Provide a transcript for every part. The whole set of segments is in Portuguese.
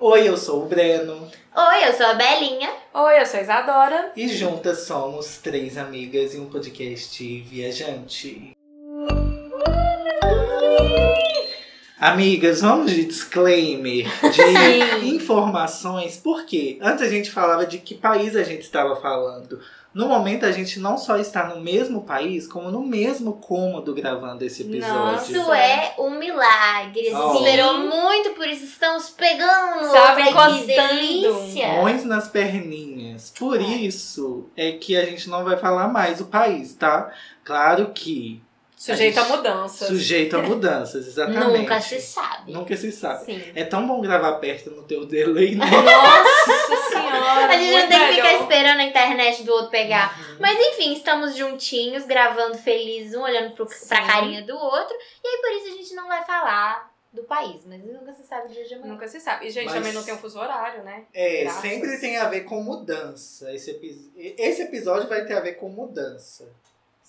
Oi, eu sou o Breno. Oi, eu sou a Belinha. Oi, eu sou a Isadora. E juntas somos três amigas e um podcast viajante. Amigas, vamos de disclaimer, de informações, porque antes a gente falava de que país a gente estava falando. No momento a gente não só está no mesmo país, como no mesmo cômodo gravando esse episódio. Nossa. Isso é um milagre. A Oh. gente esperou muito, por isso estamos pegando. Sabe, Ai, que encostando. delícia. Pões nas perninhas. Por isso é que a gente não vai falar mais o país, tá? Claro que Sujeito A a gente- mudanças. sujeito a mudanças, exatamente. Nunca se sabe. Nunca se sabe. Sim. É tão bom gravar perto no teu delay, né? Nossa A gente não tem que ficar esperando a internet do outro pegar. Uhum. Mas enfim, estamos juntinhos, gravando felizes, um olhando pro, pra Sim. carinha do outro. E aí por isso a gente não vai falar do país. Mas nunca se sabe o dia de amanhã. Nunca se sabe. E, gente, Mas- também não tem um fuso horário, né? É, Graças. sempre tem a ver com mudança. Esse, epi- esse episódio vai ter a ver com mudança.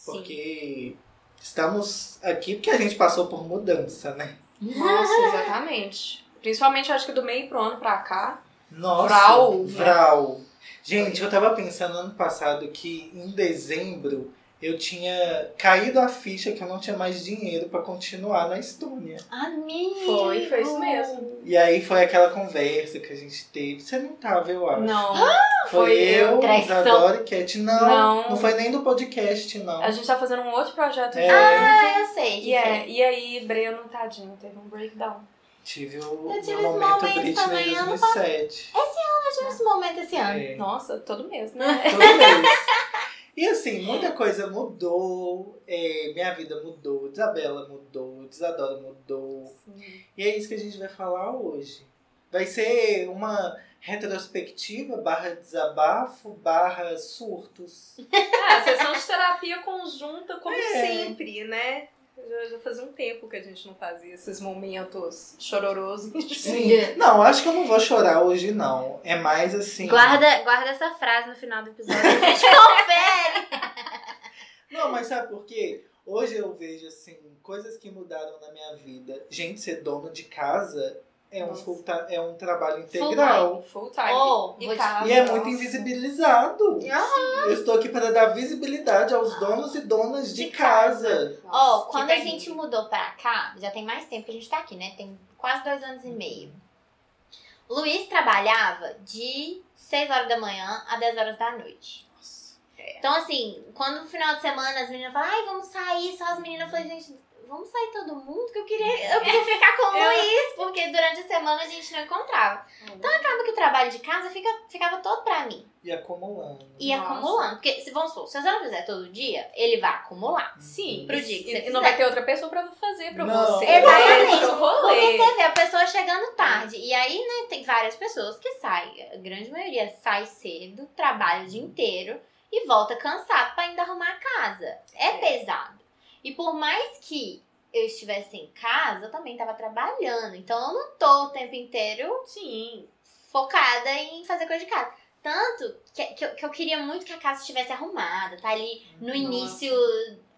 Porque estamos aqui porque a gente passou por mudança, né? Nossa, exatamente. Principalmente, eu acho que do meio pro ano pra cá. Nossa, Vral, né? Vral. Gente, eu tava pensando ano passado que em dezembro eu tinha caído a ficha que eu não tinha mais dinheiro pra continuar na Estônia. Amigo! Foi, foi isso mesmo. E aí foi aquela conversa que a gente teve. Você não tava, eu acho. Não. Foi, foi eu. Isadora e Cat. Não, Não. não, foi nem do podcast, não. A gente tá fazendo um outro projeto É. Ah, eu sei. E, é, e aí, Breno, tadinho, teve um breakdown. Tive o Eu tive meu esse momento Britney também, ano 2007. Eu tive esse momento esse ano. É, Nossa, todo mês, né? todo mês. E assim, muita coisa mudou. é, minha vida mudou. Isabela mudou. Isadora mudou. E é isso que a gente vai falar hoje. Vai ser uma retrospectiva, barra desabafo, barra surtos. Ah, sessão de terapia conjunta, como É. sempre, né? Já, já fazia um tempo que a gente não fazia esses momentos chororosos. Sim. Não, acho que eu não vou chorar hoje, não. É mais assim. Guarda, guarda essa frase no final do episódio. A gente confere. Não, mas sabe por quê? Hoje eu vejo, assim, coisas que mudaram na minha vida. Gente, ser dono de casa é um, Nossa. full é um trabalho integral. Full time. Oh, e vou te- casa, E é nossa. muito invisibilizado. Eu estou aqui para dar visibilidade aos donos e donas de, De casa. Ó, Nossa, que quando a gente mudou pra cá, já tem mais tempo que a gente tá aqui, né? Tem quase dois anos e meio. Luiz trabalhava de 6 horas da manhã a 10 horas da noite. Então, assim, quando no final de semana as meninas falam, ai, vamos sair, só as meninas, eu falei, gente, vamos sair todo mundo, que eu queria, eu queria ficar com o Luiz, porque durante a semana a gente não encontrava. Então acaba que o trabalho de casa fica, ficava todo pra mim. E acumulando. E Nossa. acumulando. Porque, se vamos supor, se você não fizer todo dia, ele vai acumular. Sim, Pro dia que e, você e não vai ter outra pessoa pra fazer pra Não. você. Exatamente. É Porque rolê. você vê a pessoa chegando tarde. E aí, né, tem várias pessoas que saem. A grande maioria sai cedo, trabalha o dia inteiro e volta cansado pra ainda arrumar a casa. É, É. pesado. E por mais que eu estivesse em casa, eu também tava trabalhando. Então eu não tô o tempo inteiro Sim. focada em fazer coisa de casa. Tanto que, que, eu, que eu queria muito que a casa estivesse arrumada, tá ali no Nossa. início.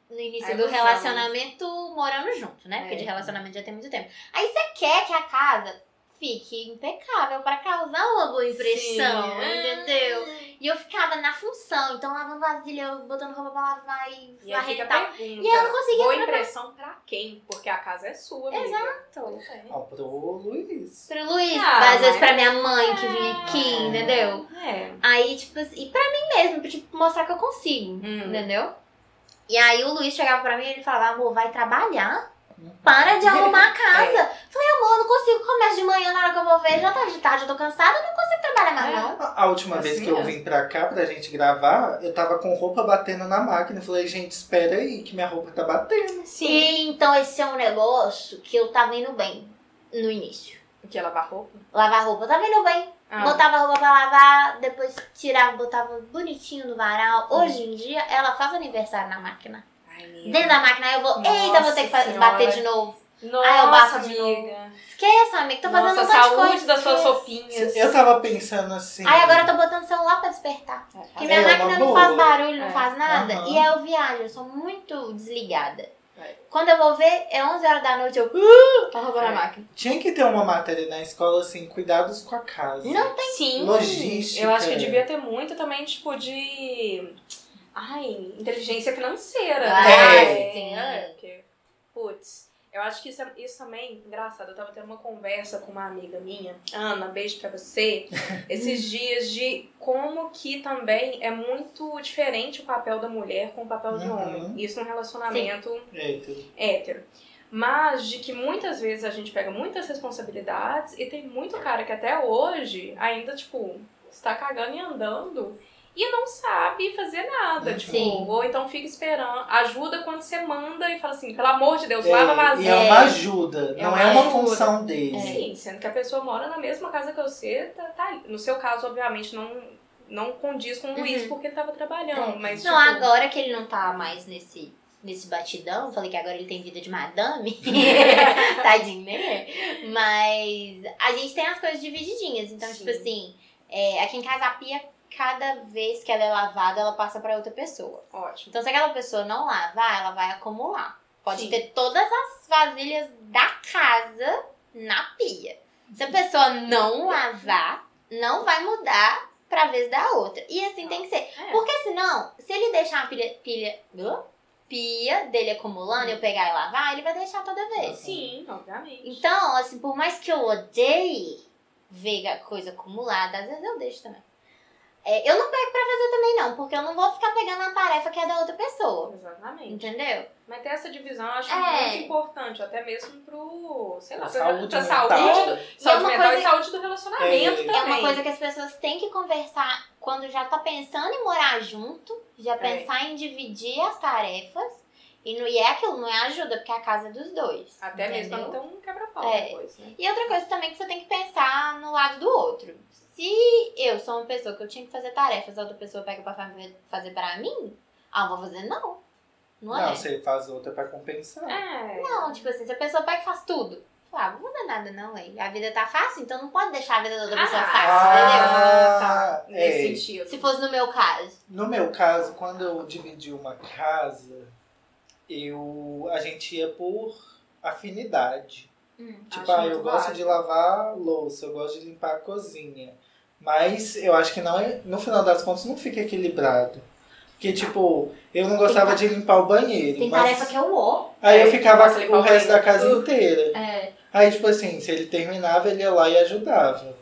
No início do ilusão. relacionamento morando junto, né? Porque É. de relacionamento já tem muito tempo. Aí você quer que a casa fique impecável pra causar uma boa impressão, Sim. entendeu? E eu ficava na função, então lavando vasilha, eu botando roupa pra lavar e E varrer a e tal. pergunta. E eu não conseguia Boa impressão pra quem? Porque a casa é sua, amiga. Exato. É. Ó, pro Luiz. Pro Luiz, Ah, às vezes pra minha mãe que vinha aqui, entendeu? É. Aí, tipo assim, e pra mim mesmo, pra tipo, mostrar que eu consigo, Hum. entendeu? E aí o Luiz chegava pra mim e ele falava, amor, vai trabalhar. Para de arrumar a casa. Falei, amor, eu não consigo. Começa de manhã, na hora que eu vou ver, já tá de tarde, eu tô cansada, eu não consigo trabalhar mais, É. não. A última Assim vez que eu mesmo. vim pra cá pra gente gravar, eu tava com roupa batendo na máquina. Falei, gente, espera aí que minha roupa tá batendo. Sim. E então esse é um negócio que eu tava indo bem no início. O que? Lavar roupa? Lavar roupa, eu tava indo bem. Ah. Botava a roupa pra lavar, depois tirava, botava bonitinho no varal. Hum. Hoje em dia, ela faz aniversário na máquina. Ai, amiga. Dentro da máquina, aí eu vou, eita, vou ter que Nossa bater de novo. Nossa, Aí eu bato de amiga. Esqueça, amiga, tô fazendo Nossa, um monte de saúde coisa. das suas esqueça. roupinhas. Eu tava pensando assim. Aí agora eu tô botando o celular pra despertar. Porque minha É, máquina não faz barulho, não É. faz nada. Aham. E aí eu viajo, eu sou muito desligada. É. Quando eu vou ver, é 11 horas da noite, eu. Uh, tá roubando a É. máquina. Tinha que ter uma matéria na escola assim, cuidados com a casa. Não tem. Sim. Logística. Eu acho que devia ter muito também, tipo, de. Ai, inteligência financeira. Ah, né? sim. É, putz, eu acho que isso, é- isso também, engraçado, eu tava tendo uma conversa com uma amiga minha, Ana, beijo pra você, esses dias de como que também é muito diferente o papel da mulher com o papel do Uhum. homem. Isso num relacionamento hétero. Mas de que muitas vezes a gente pega muitas responsabilidades e tem muito cara que até hoje ainda, tipo, está cagando e andando e não sabe fazer nada. Uhum. Tipo, Sim. ou então fica esperando. Ajuda quando você manda e fala assim, pelo amor de Deus, lava a É, e vasilha. é uma ajuda, É não uma é uma ajuda. função dele. Sim, sendo que a pessoa mora na mesma casa que você, tá, tá aí. No seu caso, obviamente, não, não condiz com o Luiz Uhum. porque ele tava trabalhando. É. Mas, Não, tipo, agora que ele não tá mais nesse, nesse batidão, falei que agora ele tem vida de madame. Tadinho, né? Mas a gente tem as coisas divididinhas. Então, Sim. tipo assim, é, aqui em casa a pia, cada vez que ela é lavada, ela passa pra outra pessoa. Ótimo. Então, se aquela pessoa não lavar, ela vai acumular. Pode Sim. ter todas as vasilhas da casa na pia. Se a pessoa não lavar, não vai mudar pra vez da outra. E assim tem que ser. É. Porque senão, se ele deixar a pilha, pilha, pia dele acumulando e eu pegar e lavar, ele vai deixar toda vez. Sim, obviamente. Então, assim, por mais que eu odeie ver a coisa acumulada, às vezes eu deixo também. É, eu não pego pra fazer também não, porque eu não vou ficar pegando a tarefa que é da outra pessoa. Exatamente. Entendeu? Mas ter essa divisão eu acho É. muito importante, até mesmo pro, sei lá, Pra pra, saúde pra mental. saúde, do, E é saúde uma mental coisa- e saúde do relacionamento É. também. É uma coisa que as pessoas têm que conversar quando já tá pensando em morar junto, já É. pensar em dividir as tarefas. E, não, e é aquilo, não é ajuda, porque é a casa dos dois. Até mesmo pra entendeu? não ter um quebra-pau É. depois, né? E outra coisa também que você tem que pensar no lado do outro. Se eu sou uma pessoa que eu tinha que fazer tarefas, a outra pessoa pega pra fazer, pra mim, ah, vou fazer não. Não, Não, é? você faz outra pra compensar. É. Não, tipo assim, se a pessoa pega e faz tudo. Ah, não vou fazer nada não, hein? A vida tá fácil, então não pode deixar a vida da outra pessoa Ah, fácil, entendeu? Ah, tá. é. Nesse sentido. Se fosse no meu caso. No meu caso, quando eu dividi uma casa, eu a gente ia por afinidade. Hum. Tipo, ah, eu gosto válido. de lavar louça, eu gosto de limpar a cozinha. Mas eu acho que não é, no final das contas não fica equilibrado. Porque, tipo, eu não gostava de limpar o banheiro. Tem mas tarefa que eu ó. Aí eu É, ficava limpar o o resto da casa inteira. É. Aí, tipo assim, se ele terminava, ele ia lá e ajudava.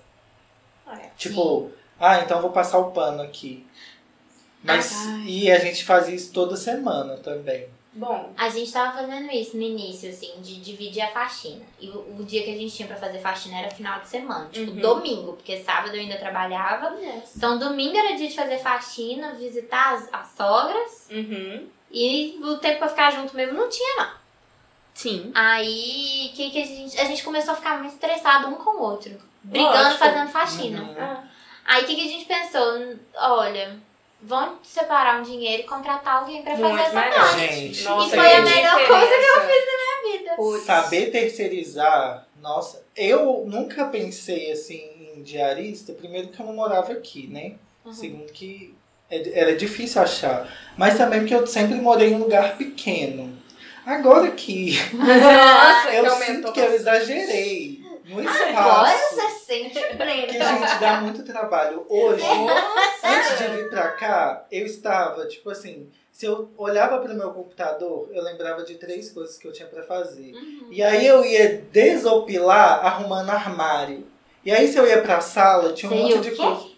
É. Tipo, ah, então vou passar o pano aqui. Mas, Ai. e a gente fazia isso toda semana também. Bom, A gente tava fazendo isso no início, assim, de dividir a faxina. E o, o dia que a gente tinha pra fazer faxina era final de semana. Tipo, Uhum. domingo, porque sábado eu ainda trabalhava. Então, domingo era dia de fazer faxina, visitar as, as sogras. uhum. E o tempo pra ficar junto mesmo não tinha, não. Sim. Aí, que, que a, gente, a gente começou a ficar muito estressado um com o outro. Brigando, Lógico. fazendo faxina. Uhum. Ah, Aí, o que, que a gente pensou? Olha, vamos separar um dinheiro e contratar alguém pra fazer muito essa melhor. parte. Gente, Nossa, E foi a melhor diferença. coisa que eu fiz na minha vida. Putz. Saber terceirizar, nossa, eu nunca pensei assim em diarista, primeiro que eu não morava aqui, né? Uhum. Segundo que é- era difícil achar. Mas também porque eu sempre morei em um lugar pequeno. Agora que Nossa, eu que sinto que eu exagerei no Agora espaço. você sente Que, pleno. gente, dá muito trabalho. Hoje, Nossa. antes de vir pra cá, eu estava, tipo assim, se eu olhava pro meu computador, eu lembrava de três coisas que eu tinha pra fazer. Uhum. E aí eu ia desopilar arrumando armário. E aí se eu ia pra sala, tinha um Seria monte o de quê? coisa.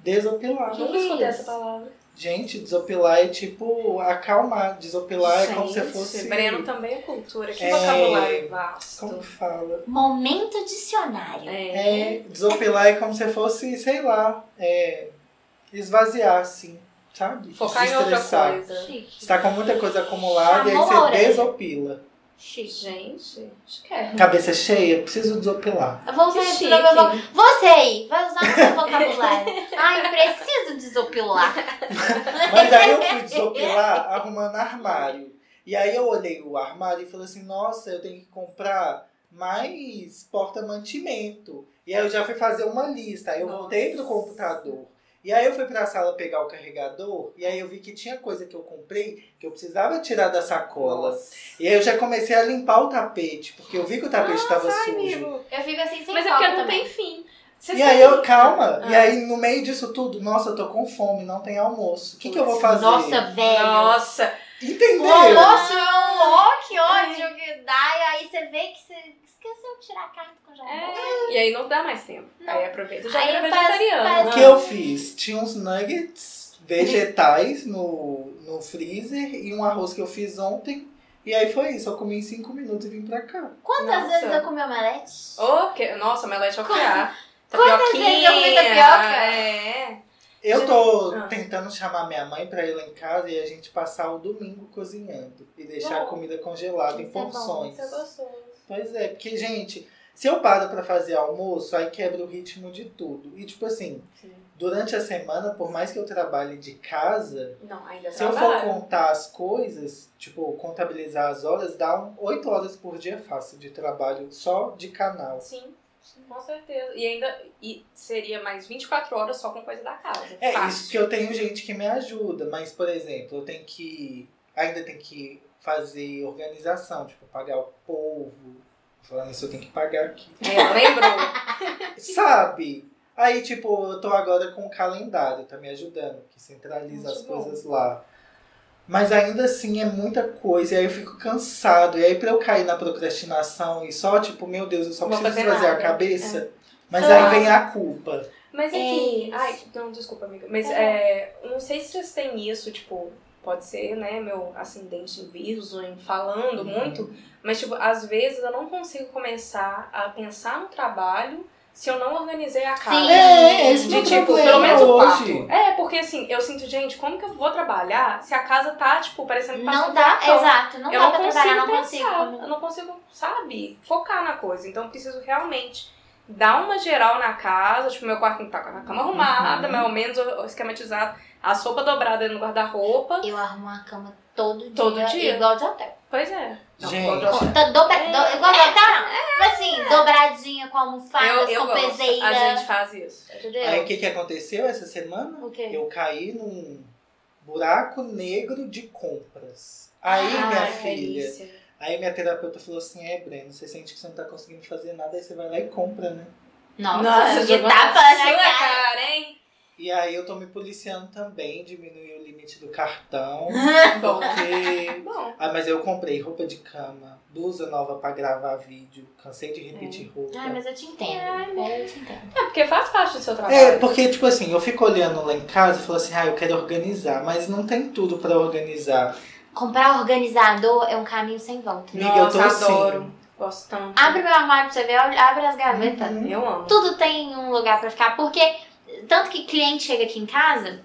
Desopilar. Nunca escutei essa palavra. Gente, desopilar é tipo acalmar. Desopilar é como se Gente, fosse. Breno também é cultura. Que É. vocabulário vasto. Como fala? Momento dicionário. É. É, desopilar é como se fosse, sei lá, é, esvaziar, assim, sabe? Focar em outra coisa. Chique. Você tá com muita coisa acumulada e aí você orelha. desopila. Chique. Gente, acho que é. Cabeça cheia, preciso desopilar. Eu vou usar meu vo- Você aí, vai usar no seu vocabulário. Ai, preciso desopilar. Mas aí eu fui desopilar arrumando armário. E aí eu olhei o armário e falei assim, nossa, eu tenho que comprar mais porta-mantimento. E aí eu já fui fazer uma lista. Aí eu Nossa. voltei pro computador. E aí eu fui pra sala pegar o carregador, e aí eu vi que tinha coisa que eu comprei que eu precisava tirar da sacola. Nossa. E aí eu já comecei a limpar o tapete, porque eu vi que o tapete estava sujo. amigo. Eu fico assim sem Mas é porque não também. tem fim. Você E aí eu, calma, Ah. e aí no meio disso tudo, nossa, eu tô com fome, não tem almoço. O que, que eu vou fazer? Nossa, velho. Nossa. Entendeu? O almoço é um ó, que ódio que dá. E aí você vê que você esqueceu de tirar a carne do congelador. É. E aí não dá mais tempo. Não. Aí aproveita. Já Aí vira vegetariano. parece- O que eu fiz? Tinha uns nuggets vegetais no, no freezer e um arroz que eu fiz ontem. E aí foi isso, eu comi em 5 minutos e vim pra cá. Quantas Nossa. vezes eu comi omelete? Oh, que... Nossa, melete ao criar. Quantas vezes eu comi tapioca? É. Eu tô Ah. tentando chamar minha mãe pra ir lá em casa e a gente passar o domingo cozinhando. E deixar a comida congelada em Isso é bom, porções. Isso é gostoso. Pois é, porque, gente, se eu paro pra fazer almoço, aí quebra o ritmo de tudo. E, tipo assim, Sim. durante a semana, por mais que eu trabalhe de casa, Não, se eu for trabalho. contar as coisas, tipo, contabilizar as horas, dá um, 8 horas por dia fácil de trabalho só de canal. Sim, com certeza. E ainda e seria mais 24 horas só com coisa da casa. É, Fácil. isso que eu tenho gente que me ajuda, mas, por exemplo, eu tenho que. Ainda tenho que fazer organização, tipo, pagar o povo. Falando isso, eu tenho que pagar aqui. É, lembrou. Sabe? Aí, tipo, eu tô agora com o calendário, tá me ajudando, que centraliza Muito as bom. coisas lá. Mas ainda assim é muita coisa, e aí eu fico cansado. E aí pra eu cair na procrastinação e só, tipo, meu Deus, eu só vou preciso fazer fazer a cabeça. Mas Ah. aí vem a culpa. Mas é É que. isso. Ai, não, desculpa, amiga. Mas é, não sei se vocês têm isso, tipo, pode ser, né, meu ascendente em Virgem, Uhum. falando muito, mas, tipo, às vezes eu não consigo começar a pensar no trabalho se eu não organizei a casa. Sim. É, esse De tipo, pelo menos o hoje. quarto. É, porque assim, eu sinto, gente, como que eu vou trabalhar se a casa tá, tipo, parecendo que passou Não dá, exato. Não eu dá não pra consigo trabalhar, não pensar, consigo. eu não consigo, sabe, focar na coisa. Então eu preciso realmente dar uma geral na casa, tipo, meu quarto tem que estar com a cama arrumada, Uhum. mais ou menos esquematizado, a sopa dobrada no guarda-roupa. Eu arrumo a cama todo dia. Todo dia? Igual de hotel. Pois é. Não, Gente. igual de hotel. Tá dobra, É. do- igual de hotel, não. Mas assim, dobradinha com almofadas, eu, eu com gosto. peseira. A gente faz isso. Aí o que, que aconteceu essa semana? O quê? Eu caí num buraco negro de compras. Aí, Ah, minha que filha, delícia. aí minha terapeuta falou assim, é, Breno, você sente que você não tá conseguindo fazer nada, aí você vai lá e compra, né? Nossa, que jogou tapa na cara. cara, hein? E aí eu tô me policiando também, diminuir o limite do cartão, porque... Bom. Ah, mas eu comprei roupa de cama, blusa nova pra gravar vídeo, cansei de repetir roupa. Ai, mas eu te entendo. É, eu te entendo. É, porque faz parte do seu trabalho. É, porque, tipo assim, eu fico olhando lá em casa e falo assim, ah, eu quero organizar, mas não tem tudo pra organizar. Comprar organizador é um caminho sem volta. Amiga, eu tô assim. adoro. Gosto tanto. Abre meu armário pra você ver, abre as gavetas. Uhum. Eu amo. Tudo tem um lugar pra ficar. Porque, tanto que cliente chega aqui em casa,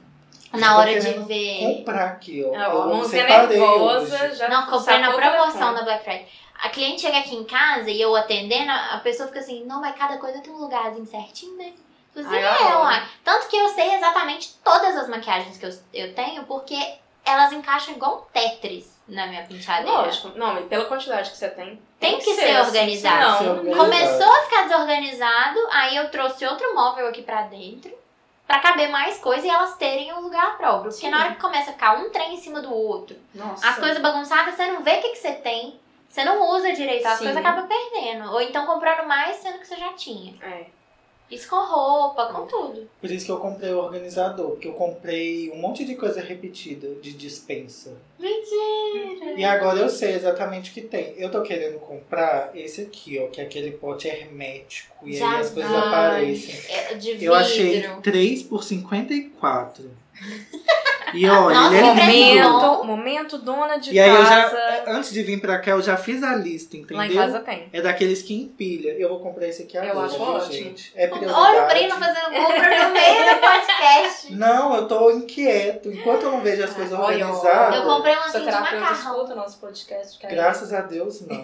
na tô hora de ver. Comprar aqui, ó. Ó, eu mãozinha nervosa hoje. já Não, comprei na promoção da Black Friday. A cliente chega aqui em casa e eu atendendo, a pessoa fica assim, não, mas cada coisa tem um lugarzinho certinho, né? Falei Ai, assim, eu é, uai. Tanto que eu sei exatamente todas as maquiagens que eu, eu tenho, porque elas encaixam igual um Tetris na minha penteadeira. Lógico. Não, e pela quantidade que você tem. Tem que ser assim, organizado. Tem que ser senão- organizado. Começou a ficar desorganizado, aí eu trouxe outro móvel aqui pra dentro. Pra caber mais coisa e elas terem um lugar próprio. Porque Sim. na hora que começa a ficar um trem em cima do outro, Nossa. as coisas bagunçadas, você não vê o que, que você tem. Você não usa direito, as Sim. coisas acabam perdendo. Ou então comprando mais, sendo que você já tinha. É. Isso com roupa, com tudo. Por isso que eu comprei o organizador, porque eu comprei um monte de coisa repetida de dispensa. Mentira! E agora eu sei exatamente o que tem. Eu tô querendo comprar esse aqui, ó, que é aquele pote hermético. E Já aí as coisas vi. aparecem. É de vidro. Eu achei 3 por 54. E olha, Nossa, ele é. Momento, momento dona de E aí eu casa. já, antes de vir pra cá, eu já fiz a lista, entendeu? Lá em casa tem. É daqueles que empilha. Eu vou comprar esse aqui agora, acho viu, ótimo. gente? É prioridade. Olha o Breno fazendo compra no meio do podcast. Não, eu tô inquieto. Enquanto eu não vejo as Ah, coisas organizadas, Eu comprei um assim de macarrão. escuta o nosso podcast. graças a Deus, não.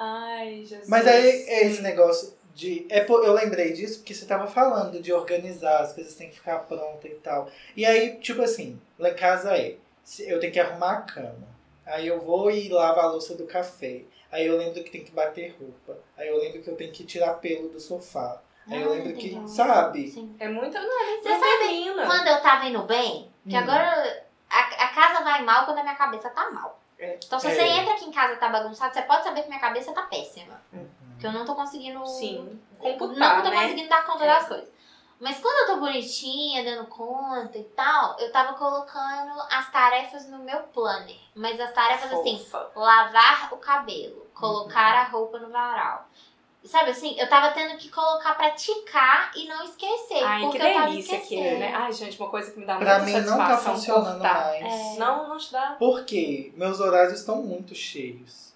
Ai, Jesus. Mas aí é esse negócio de. É, por- eu lembrei disso porque você tava falando de organizar, as coisas têm que ficar prontas e tal. E aí, tipo assim, lá em casa é. Eu tenho que arrumar a cama. Aí eu vou e lavo a louça do café. Aí eu lembro que tem que bater roupa. Aí eu lembro que eu tenho que tirar pelo do sofá. Aí eu lembro que, sabe? Sim. É muito. Não, é Você sabe feminina. Quando eu tava indo bem, que Hum. agora a, a casa vai mal quando a minha cabeça tá mal. É. Então se É. você entra aqui em casa e tá bagunçado, você pode saber que minha cabeça tá péssima. Uhum. Que eu não tô conseguindo. Sim. Não Computar, tô né? conseguindo dar conta É. das coisas. Mas quando eu tô bonitinha, dando conta e tal, eu tava colocando as tarefas no meu planner. Mas as tarefas assim, Fofa. lavar o cabelo, colocar a roupa no varal. Sabe assim, eu tava tendo que colocar pra ticar e não esquecer. Ai, que porque eu tava delícia que é, esquecendo. né? Ai, gente, uma coisa que me dá Pra muita mim não tá satisfação funcionando cortar. mais. É. Não, não te dá. Porque meus horários estão muito cheios.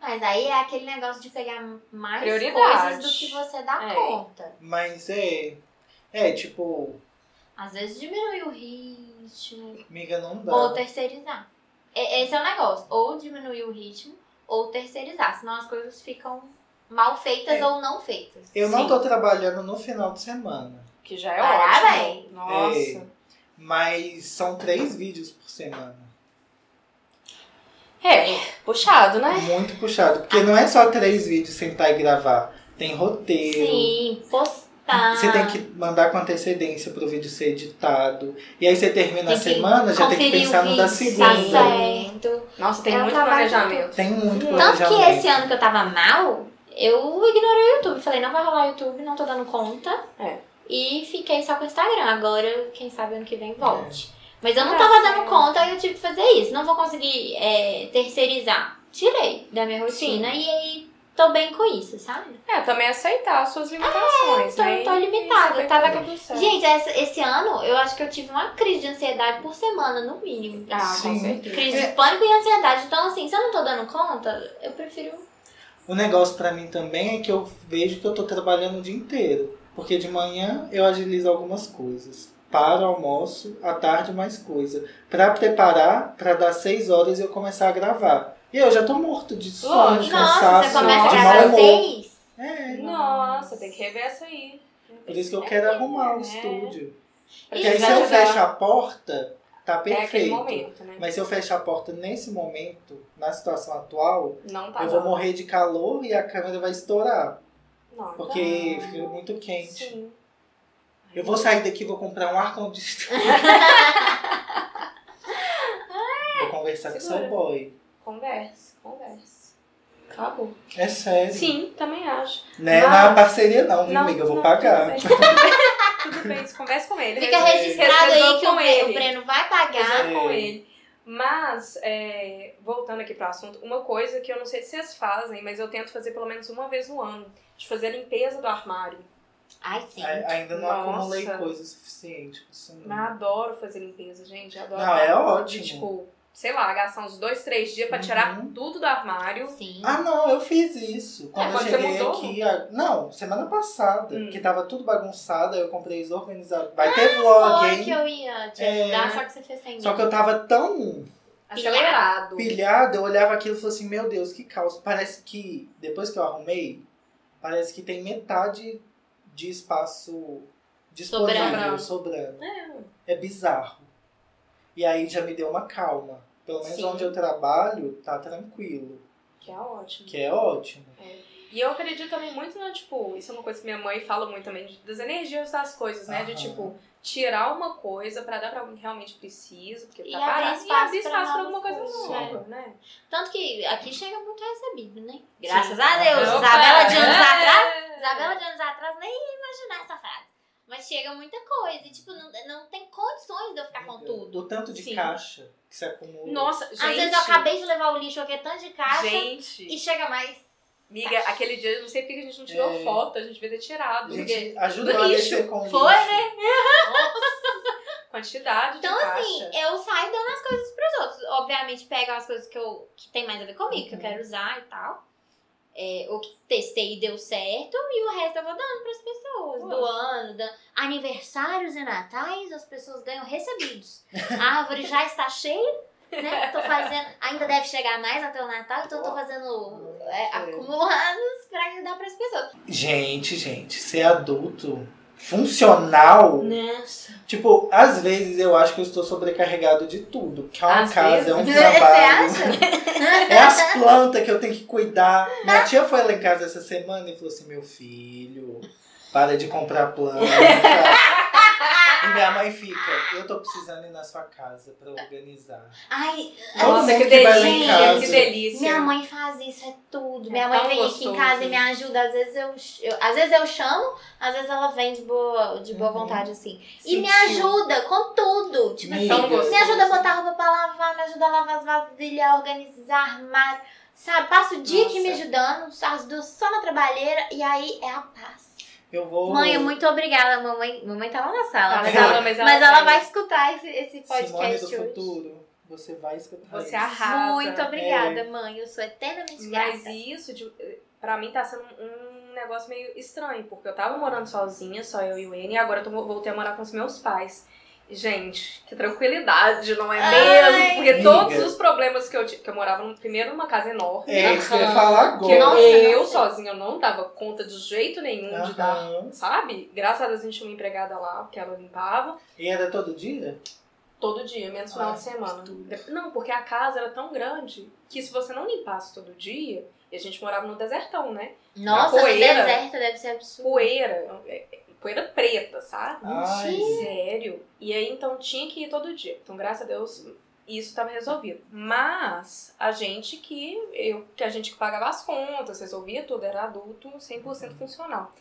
Mas aí é aquele negócio de pegar mais Prioridade. coisas do que você dá É. conta. Mas é. É, tipo, Às vezes diminui o ritmo, amiga, não dá. ou terceirizar. E- Esse é o negócio. Ou diminuir o ritmo, ou terceirizar. Senão as coisas ficam mal feitas É. ou não feitas. Eu não Sim. tô trabalhando no final de semana. Que já é Parabéns. ótimo. Nossa. É. Mas são três vídeos por semana. É, puxado, né? Muito puxado. Porque não é só três vídeos sentar e gravar. Tem roteiro. Sim, postar. Você tem que mandar com antecedência pro vídeo ser editado. E aí você termina a Tem que semana, já tem que pensar o no da tá segunda. certo. Nossa, tem É muito planejamento. Tem muito Tanto planejamento. que esse ano que eu tava mal, eu ignorei o YouTube. Falei, não vai rolar YouTube, não tô dando conta. É. E fiquei só com o Instagram. Agora, quem sabe ano que vem volte. É. Mas eu não Tá tava dando conta e eu tive que fazer isso. Não vou conseguir é, terceirizar. Tirei da minha rotina e aí tô bem com isso, sabe? É, também aceitar as suas limitações, tô- né? tô limitada, Isso, tava- tá certo. Gente, essa- esse ano eu acho que eu tive uma crise de ansiedade por semana, no mínimo. Ah, Sim. com certeza. Crise É. de pânico e ansiedade. Então, assim, se eu não tô dando conta, eu prefiro. O negócio pra mim também é que eu vejo que eu tô trabalhando o dia inteiro. Porque de manhã eu agilizo algumas coisas. Para o almoço, à tarde mais coisa. Pra preparar, pra dar seis horas e eu começar a gravar. E eu já tô morto de sono, de cansaço, você começa a de gravar mau humor. seis? É, Nossa, tem que rever essa aí. por isso que eu quero arrumar o É. estúdio. Pra Porque aí se eu fecho a porta, tá É perfeito. momento, né? Mas se eu fechar a porta nesse momento, na situação atual, Não tá eu vou morrer de calor e a câmera vai estourar. Não, Porque tá. fica muito quente. Sim. Eu vou sair daqui e vou comprar um ar-condicionado. vou conversar com Segura. seu boy. Converse, converse. Acabou. É sério. Sim, também acho. Não é Mas- na parceria não, viu, amiga? Eu vou pagar. Tudo bem, tudo bem, converse com ele. Fica Resolve- registrado aí que o, com ele. o Breno vai pagar. Resolve com É. ele. Mas, é, voltando aqui pro assunto, uma coisa que eu não sei se vocês fazem, mas eu tento fazer pelo menos uma vez no ano, de fazer a limpeza do armário. Ai, sim. Ai- Ainda não Nossa. acumulei coisa suficiente. Eu não. adoro fazer limpeza, gente. eu Adoro. Não, é De, ótimo. tipo, sei lá, gastar uns dois, três dias pra tirar Uhum. tudo do armário. Sim. Ah, não, eu fiz isso. Quando eu quando você cheguei mudou? aqui. a- Não, semana passada. Hum. Que tava tudo bagunçado, aí eu comprei desorganizado. Vai ter vlog, Foi hein? que eu ia te É. ajudar, só que você fez sem Só que eu tava tão Acelerado. pilhado, eu olhava aquilo e falei assim, meu Deus, que caos. Parece que, depois que eu arrumei, parece que tem metade de espaço disponível, Sobrando. sobrando. É. É bizarro. E aí já me deu uma calma. Pelo menos Sim. onde eu trabalho, tá tranquilo. Que é ótimo. Que é ótimo. E eu acredito também muito na, tipo, isso é uma coisa que minha mãe fala muito também, de- das energias das coisas, né? De, Aham. tipo, tirar uma coisa pra dar pra alguém que realmente precisa, porque E tá parado, e espaço abrir pra espaço pra alguma coisa nova, né? Tanto que aqui chega muito recebido, né? Graças Sim. a Deus. Opa! Isabela de anos É. atrás. Isabela de anos atrás nem ia imaginar essa frase. Mas chega muita coisa. E, tipo, não, não tem condições de eu ficar com tudo. O tanto de Sim. caixa que se acumula. Nossa, gente. Às vezes eu acabei de levar o lixo aqui, tanto de caixa. Gente, E chega mais. Amiga, aquele dia eu não sei porque a gente não tirou É. foto, a gente devia ter tirado. A porque gente ajudou do a lixo. com o Foi, lixo. né? quantidade de Então, assim, eu saio dando as coisas pros outros. Obviamente, pego as coisas que, eu, que tem mais a ver comigo, que eu Uhum. quero usar e tal. É, ou que testei e deu certo, e o resto eu vou dando pras pessoas. Lógico. Doando, dando. Aniversários e natais, as pessoas ganham recebidos. A árvore já está cheia, né? Tô fazendo. Ainda deve chegar mais até o Natal, então eu tô fazendo é, É. acumulados pra dar pras pessoas. Gente, gente, ser adulto funcional. Nossa. Tipo, às vezes eu acho que eu estou sobrecarregado de tudo. Que é uma Às casa, vezes. é um Você trabalho. acha? É as plantas que eu tenho que cuidar. Minha tia foi lá em casa essa semana e falou assim: meu filho, para de comprar planta. e minha mãe fica, eu tô precisando ir na sua casa pra organizar. Ai, Nossa, que delícia, que delícia. minha mãe faz isso, é tudo. É Minha mãe tão vem aqui gostoso. em casa e me ajuda. Às vezes eu, eu- às vezes eu chamo, às vezes ela vem de boa, de boa Uhum. vontade, assim. E me ajuda com tudo. Tipo assim, gostoso. me ajuda a botar roupa pra lavar, me ajuda a lavar as vasilhas, a organizar armário. Sabe, passa o dia aqui Nossa. me ajudando, as duas só na trabalheira, e aí é a paz. Eu vou. Mãe, muito obrigada. Mamãe, mamãe tá lá na sala. Tá mas na ela, mas ela mas ela tem. vai escutar esse, esse Simone podcast do hoje. futuro, você vai escutar Você isso. arrasa. Muito obrigada, mãe. Eu sou eternamente grata. Mas isso, de, pra mim, tá sendo um negócio meio estranho, porque eu tava morando sozinha, só eu e o N, e agora eu tô, voltei a morar com os meus pais. Gente, que tranquilidade, não é Ai, mesmo? Porque amiga. todos os problemas que eu tive, que eu morava no- primeiro numa casa enorme, É isso que eu ia falar que agora. Nossa, eu sozinha eu não dava conta de jeito nenhum de dar, sabe? Graças a Deus a gente tinha uma empregada lá, porque ela limpava. E era todo dia? Todo dia, menos final Ai, de semana. tudo. Não, porque a casa era tão grande que se você não limpasse todo dia, e a gente morava no desertão, né? Nossa, no poeira. deserto deve ser absurdo. Poeira, é, é, poeira preta, sabe? Ai. Sério. E aí então tinha que ir todo dia. Então, graças a Deus, isso estava resolvido. Mas a gente que eu que a gente que pagava as contas, resolvia tudo, era adulto 100% funcional.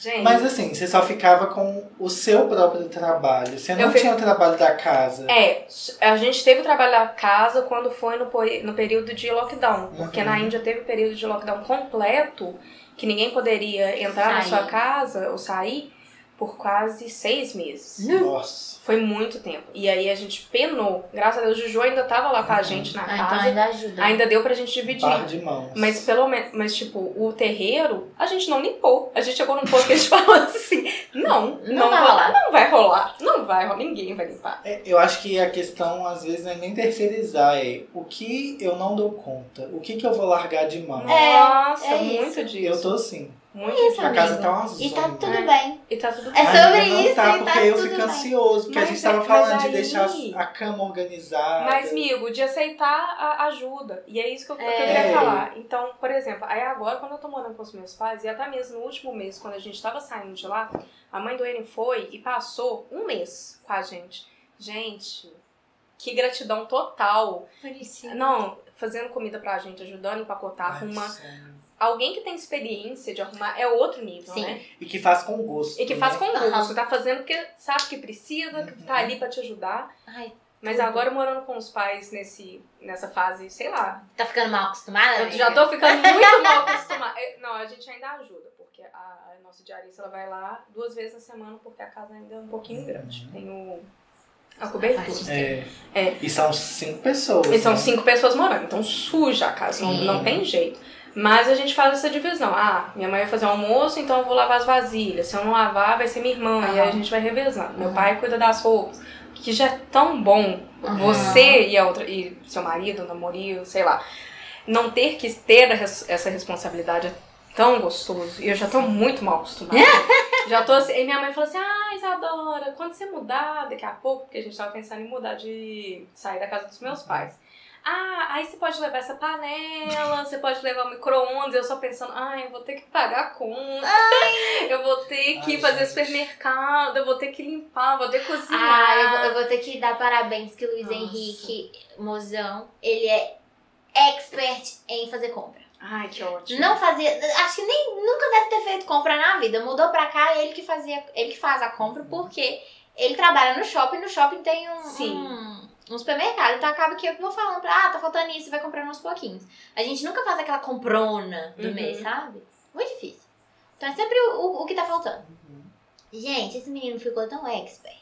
Gente, Mas assim, você só ficava com o seu próprio trabalho. Você não tinha o trabalho da casa. É, a gente teve o trabalho da casa quando foi no, no período de lockdown. Porque Uhum. na Índia teve o período de lockdown completo, que ninguém poderia entrar na Sair. sua casa ou sair por quase seis meses. Nossa. Foi muito tempo. E aí a gente penou. Graças a Deus, o Juju ainda tava lá com a Uhum. gente na Ah, então casa. ainda ajuda. Ainda deu pra gente dividir. Par de mãos. Mas pelo menos, mas tipo, o terreiro, a gente não limpou. A gente chegou num ponto que a gente falou assim: não, não, Não vai vai rolar. Não vai rolar. Não vai rolar. Ninguém vai limpar. É, eu acho que a questão, às vezes, não é nem terceirizar, é o que eu não dou conta, o que, que eu vou largar de mão. É, Nossa, é muito isso. disso. Eu tô assim. Muito Isso, A casa amigo. tá uma E tá tudo É. bem. E tá tudo É bem. sobre Ainda não isso tá, e porque tá eu tudo fico bem. ansioso, porque Mas a gente é- tava mas falando de aí- deixar a cama organizada. Mas, amigo, de aceitar a ajuda. E é isso que eu, que eu É. queria falar. Então, por exemplo, aí agora, quando eu tô morando com os meus pais, e até mesmo no último mês, quando a gente tava saindo de lá, a mãe do Eren foi e passou um mês com a gente. Gente, que gratidão total. Bonitinho. Não, fazendo comida pra gente, ajudando a empacotar, Ai, arrumar. Alguém que tem experiência de arrumar é outro nível, Sim. né? E que faz com gosto. E que faz né? com gosto. Tá fazendo porque sabe que precisa, que tá Uhum. ali pra te ajudar. Ai, Mas agora morando com os pais nesse, nessa fase, sei lá. tá ficando mal acostumada? Eu já tô ficando muito mal acostumada. Não, a gente ainda ajuda, porque a, a nossa diarista ela vai lá duas vezes na semana, porque a casa ainda é um pouquinho grande. Tem o, a cobertura. É. É. E são cinco pessoas. E são né? cinco pessoas morando, então suja a casa, não, não tem jeito. Mas a gente faz essa divisão. Ah, minha mãe vai fazer almoço, então eu vou lavar as vasilhas. Se eu não lavar, vai ser minha irmã. E aí a gente vai revezando. Meu pai cuida das roupas. Que já é tão bom Aham. você e a outra, e seu marido, namorio, sei lá. Não ter que ter essa responsabilidade é tão gostoso. E eu já tô muito mal acostumada. já tô assim. E minha mãe falou assim: Ah, Isadora, quando você mudar daqui a pouco, porque a gente tava pensando em mudar de sair da casa dos meus pais. Ah, aí você pode levar essa panela, você pode levar o micro-ondas. Eu só pensando, ai, eu vou ter que pagar a conta, eu vou ter que Ai, fazer gente. supermercado, eu vou ter que limpar, vou ter que cozinhar. Ah, eu vou, eu vou ter que dar parabéns que o Luiz Nossa. Henrique Mozão, ele é expert em fazer compra. Ai, que ótimo. Não fazia, acho que nem nunca deve ter feito compra na vida. Mudou pra cá, ele que fazia, ele que faz a compra porque ele trabalha no shopping, no shopping tem um, Sim. um, um supermercado. Então acaba que eu vou falando pra, ah, tá faltando isso, vai comprando uns pouquinhos. A gente nunca faz aquela comprona do Uhum. mês, sabe? Muito difícil. Então é sempre o, o, o que tá faltando. Uhum. Gente, esse menino ficou tão expert.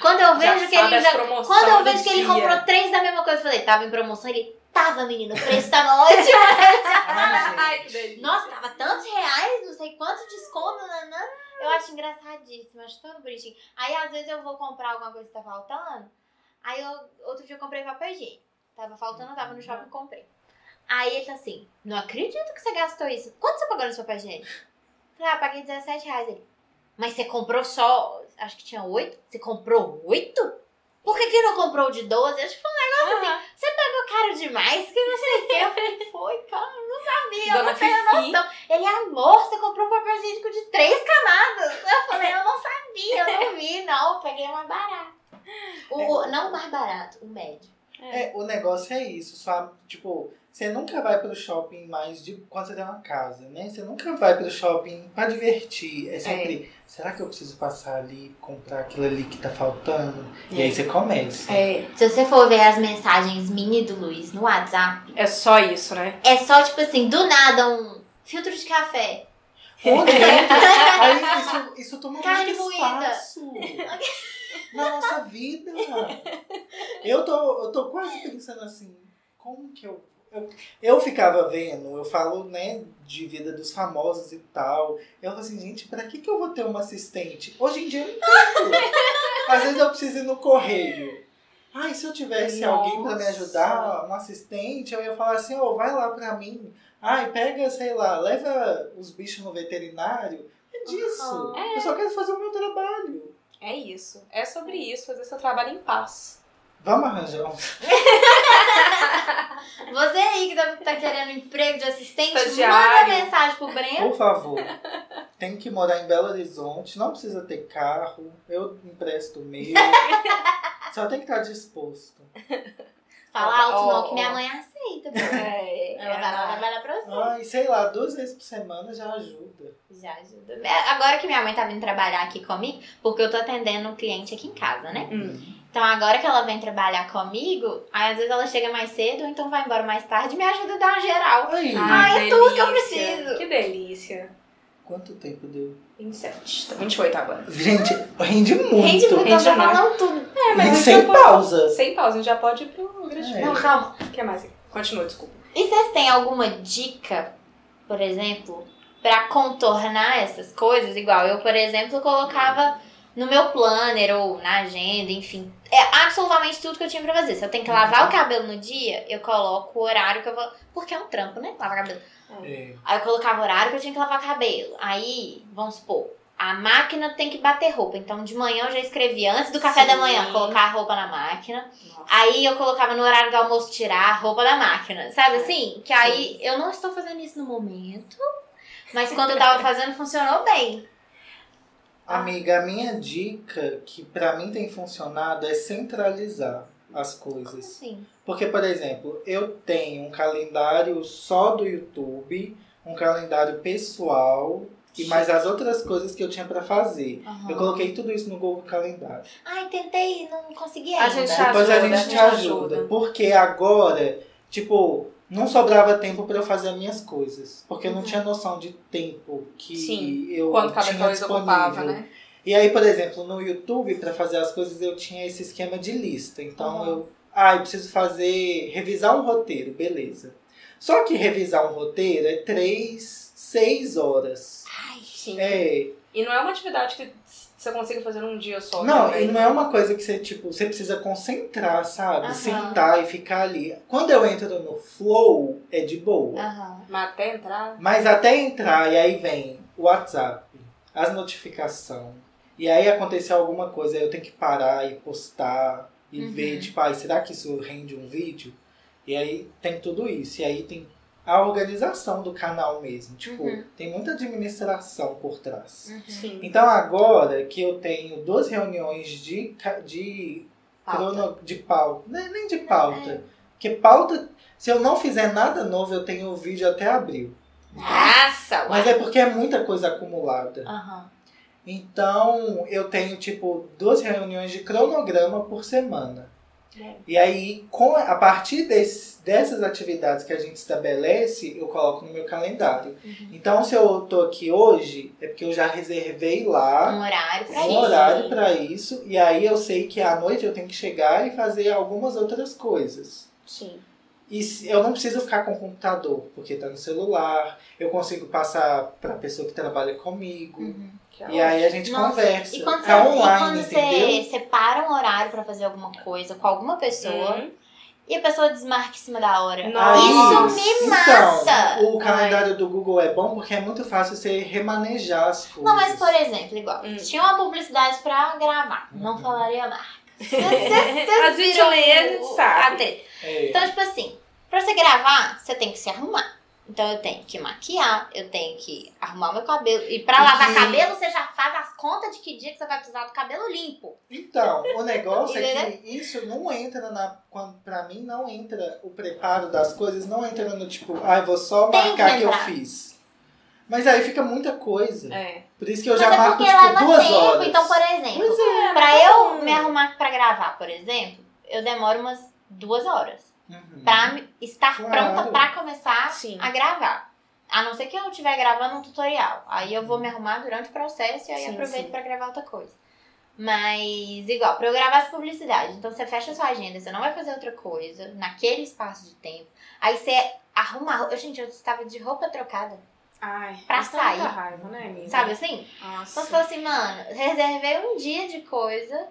Quando eu Já vejo que sabe ele já, quando eu vejo que ele dia. comprou três da mesma coisa, eu falei, tava em promoção, ele tava, menino, o preço tava ótimo. Ai, que. Nossa, tava tantos reais, não sei quanto desconto, nanã. Eu acho engraçadíssimo, acho todo bonitinho. Aí às vezes eu vou comprar alguma coisa que tá faltando. Aí eu, outro dia eu comprei papel higiênico. Tava faltando, eu tava no shopping e comprei. Aí ele tá assim, não acredito que você gastou isso. Quanto você pagou nesse papel higiênico? Falei, ah, paguei 17 reais. Ele, Mas você comprou só. Acho que tinha oito? Você comprou oito? Por que, que não comprou de 12? Acho que foi um negócio assim. Você pagou caro demais, que não sei o que. Eu falei, foi, cara, eu não sabia, eu Dona não tenho noção. Ele, amor, você comprou um papel higiênico de três camadas. Eu falei, eu não sabia, eu não vi, não. Eu peguei o mais barato. O, Não o mais barato, o médio. É, o negócio é isso, só, tipo, você nunca vai pro shopping mais de quando você tem uma casa, né? Você nunca vai pro shopping pra divertir. É sempre, será que eu preciso passar ali, comprar aquilo ali que tá faltando? E aí você começa. É, Se você for ver as mensagens minha e do Luiz no WhatsApp, é só isso, né? é só tipo assim, do nada um filtro de café. Onde? Aí isso, isso toma Carne muito moída. espaço na nossa vida. Eu tô, eu tô quase pensando assim, como que eu, eu. Eu ficava vendo, eu falo, né, de vida dos famosos e tal. Eu falo assim, gente, pra que, que eu vou ter uma assistente? Hoje em dia eu não entendo. Às vezes eu preciso ir no correio. Ai, se eu tivesse alguém pra me Nossa. ajudar, um assistente, eu ia falar assim, ó, vai lá pra mim. Ai, pega, sei lá, leva os bichos no veterinário. É disso. Uhum. Eu só quero fazer o meu trabalho. É isso. É sobre isso, fazer seu trabalho em paz. Vamos arranjar um. Você aí que tá, tá querendo emprego de assistente, manda Estagiário. mensagem pro Breno. Por favor. Tem que morar em Belo Horizonte, não precisa ter carro, eu empresto o meu. Só tem que estar disposto. Fala alto não, que minha mãe aceita. É, Ela vai lá trabalhar pra você. Ai, sei lá, duas vezes por semana já ajuda. Já ajuda. É, Agora que minha mãe tá vindo trabalhar aqui comigo, porque eu tô atendendo um cliente aqui em casa, né? Hum. Então agora que ela vem trabalhar comigo, aí às vezes ela chega mais cedo, ou então vai embora mais tarde e me ajuda a dar uma geral. Aí, Ai, é tudo que eu preciso. Que delícia. quanto tempo deu? 27, tá 28 agora. Gente, rende muito. Rende muito, Rende tá falando tudo. É, mas sem já pode- pausa. Sem pausa, a gente já pode ir pro grande É. Não, calma. O que mais? Continua, desculpa. E vocês têm alguma dica, por exemplo, pra contornar essas coisas? Igual eu, por exemplo, colocava no meu planner ou na agenda, enfim. É absolutamente tudo que eu tinha pra fazer. Se eu tenho que lavar o cabelo no dia, eu coloco o horário que eu vou. Porque é um trampo, né? Lavar cabelo. É. Aí eu colocava o horário que eu tinha que lavar cabelo. Aí, vamos supor, a máquina tem que bater roupa. Então de manhã eu já escrevia antes do café da Sim. manhã, colocar a roupa na máquina. Nossa. Aí eu colocava no horário do almoço tirar a roupa da máquina. Sabe É. assim? Que aí eu não estou fazendo isso no momento. Mas quando eu tava fazendo, funcionou bem. Amiga, a minha dica, que pra mim tem funcionado, é centralizar as coisas. Assim. Porque, por exemplo, eu tenho um calendário só do YouTube, um calendário pessoal e mais as outras coisas que eu tinha pra fazer. Aham. Eu coloquei tudo isso no Google Calendário. Ai, tentei, não consegui A ainda. gente Depois a ajuda, gente a te gente ajuda. ajuda. Porque agora, tipo, não sobrava tempo pra eu fazer as minhas coisas. Porque eu não Uhum. tinha noção de tempo que Sim, eu Quando cada tinha coisa disponível. ocupava, né? E aí, por exemplo, no YouTube, pra fazer as coisas, eu tinha esse esquema de lista. Então Uhum. eu. Ah, eu preciso fazer. revisar um roteiro, beleza. Só que revisar um roteiro é três, seis horas. Ai, Sim. É. E não é uma atividade que você consiga fazer num dia só. Não, também. e não é uma coisa que você, tipo, você precisa concentrar, sabe? Aham. Sentar e ficar ali. Quando eu entro no flow, é de boa. Aham. Mas até entrar. Mas até entrar, e aí vem o WhatsApp, as notificações. E aí aconteceu alguma coisa, aí eu tenho que parar e postar e Uhum. ver, tipo, ah, será que isso rende um vídeo? E aí tem tudo isso. E aí tem a organização do canal mesmo. Tipo, Uhum. tem muita administração por trás. Uhum. Sim. Então agora que eu tenho duas reuniões de, de, Pauta. crono, de pauta, nem nem de pauta, porque pauta, se eu não fizer nada novo, eu tenho o vídeo até abril. Nossa, Mas uai. é porque é muita coisa acumulada. Aham. Então eu tenho tipo duas reuniões de cronograma por semana. E aí, com, a partir desse, dessas atividades que a gente estabelece, eu coloco no meu calendário. Uhum. Então, se eu tô aqui hoje, é porque eu já reservei lá Um horário pra um isso. horário para isso, e aí eu sei que à noite eu tenho que chegar e fazer algumas outras coisas. Sim. E se- eu não preciso ficar com o computador, porque tá no celular, eu consigo passar para a pessoa que trabalha comigo. Uhum. É E aí a gente Nossa, conversa. E quando, é você, online, e quando entendeu? você separa um horário pra fazer alguma coisa com alguma pessoa, Uhum. e a pessoa desmarca em cima da hora. Nossa. Isso me Então, mata! o calendário do Google é bom porque é muito fácil você remanejar as coisas. Não, mas por exemplo, igual, Hum. tinha uma publicidade pra gravar. Não Uhum. falaria a marca. A gente lê, a gente sabe. É. Então, tipo assim, pra você gravar, você tem que se arrumar. Então eu tenho que maquiar, eu tenho que arrumar meu cabelo. E pra lavar que- cabelo, você já faz as contas de que dia que você vai precisar do cabelo limpo. Então, o negócio é que isso não entra na. Pra mim, não entra o preparo das coisas, não entra no tipo, ah, eu vou só Tem que marcar que, eu fiz. Mas aí fica muita coisa. É. Por isso que eu Mas já é marco porque tipo duas tempo. horas. Então, por exemplo, Pois é. pra eu bom. me arrumar pra gravar, por exemplo, eu demoro umas duas horas. Uhum. Pra me- estar Claro. pronta pra começar Sim. a gravar. A não ser que eu estiver gravando um tutorial. Aí eu vou me arrumar durante o processo e aí Sim, aproveito sim. pra gravar outra coisa. Mas, igual, pra eu gravar essa publicidade. Então você fecha a sua agenda, você não vai fazer outra coisa naquele espaço de tempo. Aí você arruma a roupa. Gente, eu estava de roupa trocada. Ai, Pra sair. raiva, né, amiga? Sabe assim? Nossa. Então você falou assim, mano, reservei um dia de coisa,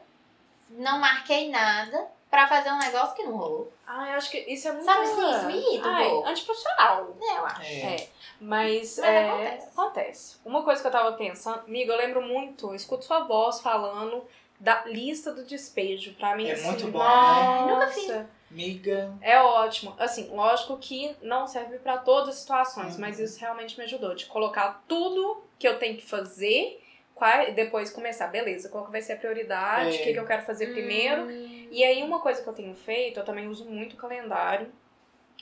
não marquei nada pra fazer um negócio que não rolou. Ai, eu acho que isso é muito... Sabe assim, isso me irrita Ai, antiprofissional. É, eu acho. É. É, mas, Mas é, acontece. acontece. Uma coisa que eu tava pensando, amiga, eu lembro muito, eu escuto sua voz falando da lista do despejo. Pra mim, É assim, muito bom, nossa, né? Nunca fiz. Miga. É ótimo. Assim, lógico que não serve pra todas as situações, Uhum. mas isso realmente me ajudou. De colocar tudo que eu tenho que fazer, qual- depois começar, beleza, qual que vai ser a prioridade, o É. que, que eu quero fazer primeiro. Hum. E aí, uma coisa que eu tenho feito, eu também uso muito o calendário.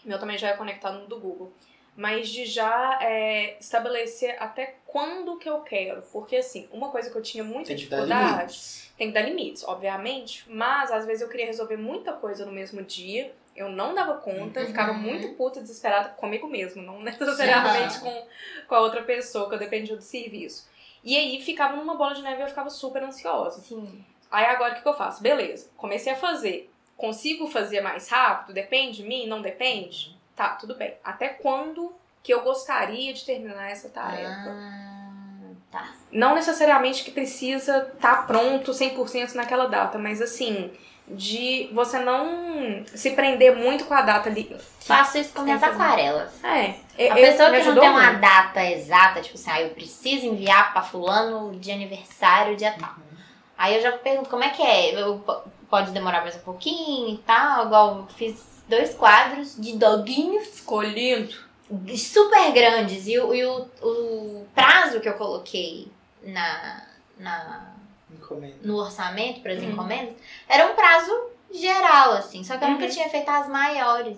Meu também já é conectado no do Google. Mas de já é, estabelecer até quando que eu quero. Porque, assim, uma coisa que eu tinha muita Tem dificuldade. Tem que dar limites, obviamente. Mas, às vezes, eu queria resolver muita coisa no mesmo dia. Eu não dava conta, Uhum. ficava muito puta, desesperada comigo mesmo. Não necessariamente com, com a outra pessoa, que eu dependia do serviço. E aí, ficava numa bola de neve e eu ficava super ansiosa. Sim. Aí agora o que, que eu faço? Beleza, comecei a fazer. Consigo fazer mais rápido? Depende de mim? Não depende? Tá, tudo bem. Até quando que eu gostaria de terminar essa tarefa? Ah, tá. Não necessariamente que precisa estar tá pronto 100% naquela data, mas assim, de você não se prender muito com a data ali. Faço isso com minhas aquarelas. É, A eu- pessoa me que não tem uma muito. data exata, tipo assim, ah, eu preciso enviar pra fulano de aniversário, dia tal. Aí eu já pergunto como é que é. Eu, po- pode demorar mais um pouquinho e tal. Igual fiz dois quadros de doguinhos Ficou lindo. super grandes. E, o, e o, o prazo que eu coloquei na, na, Encomenda. no orçamento para as Uhum. encomendas era um prazo geral, assim. Só que eu nunca Uhum. tinha feito as maiores.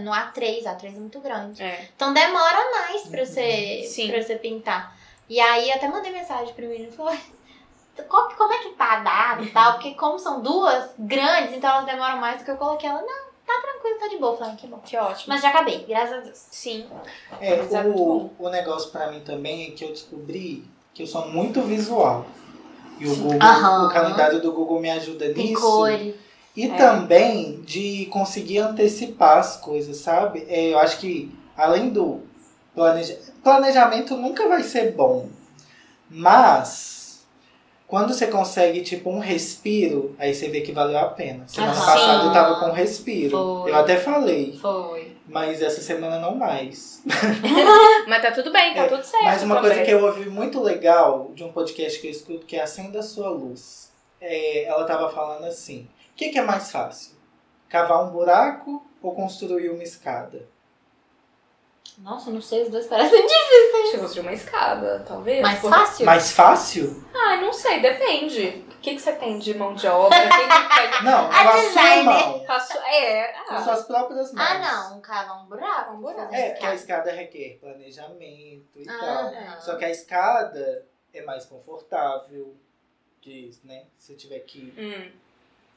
No A3, A3 é muito grande. É. Então demora mais pra Uhum. você, Sim. pra você pintar. E aí eu até mandei mensagem pro menino e falei, "Qual que- como é que tá a data e tal? Porque como são duas grandes, então elas demoram mais do que eu coloquei. Ela, não, tá tranquilo, tá de boa. Eu falei, que bom. Que ótimo. Mas já acabei, graças a Deus. Sim. É, é o, o negócio pra mim também é que eu descobri que eu sou muito visual. E o Google, Aham. o calendário do Google me ajuda Tem nisso. cores. E É. também de conseguir antecipar as coisas, sabe? É, eu acho que além do planeja... planejamento nunca vai ser bom, mas quando você consegue tipo um respiro, aí você vê que valeu a pena. Semana Aham. passada eu tava com respiro, Foi. eu até falei, Foi. Mas essa semana não mais. Mas tá tudo bem, tá É, tudo certo. Mas uma também. coisa que eu ouvi muito legal de um podcast que eu escuto, que é Acenda a Sua Luz. É, ela tava falando assim: o que, que é mais fácil? Cavar um buraco ou construir uma escada? Nossa, não sei, os dois parecem difíceis. Chegou de uma escada, talvez. Mais Porque- fácil? Mais fácil? Ah, não sei, depende. O que, que você tem de mão de obra? O que, que tem Não, com A a sua mão. Faço- É, Com ah, suas próprias mãos. Ah, não, cavar um buraco. Um buraco. É, porque a escada. requer planejamento e Ah, tal. não. Só que a escada é mais confortável. Que, né, se eu tiver que. hum,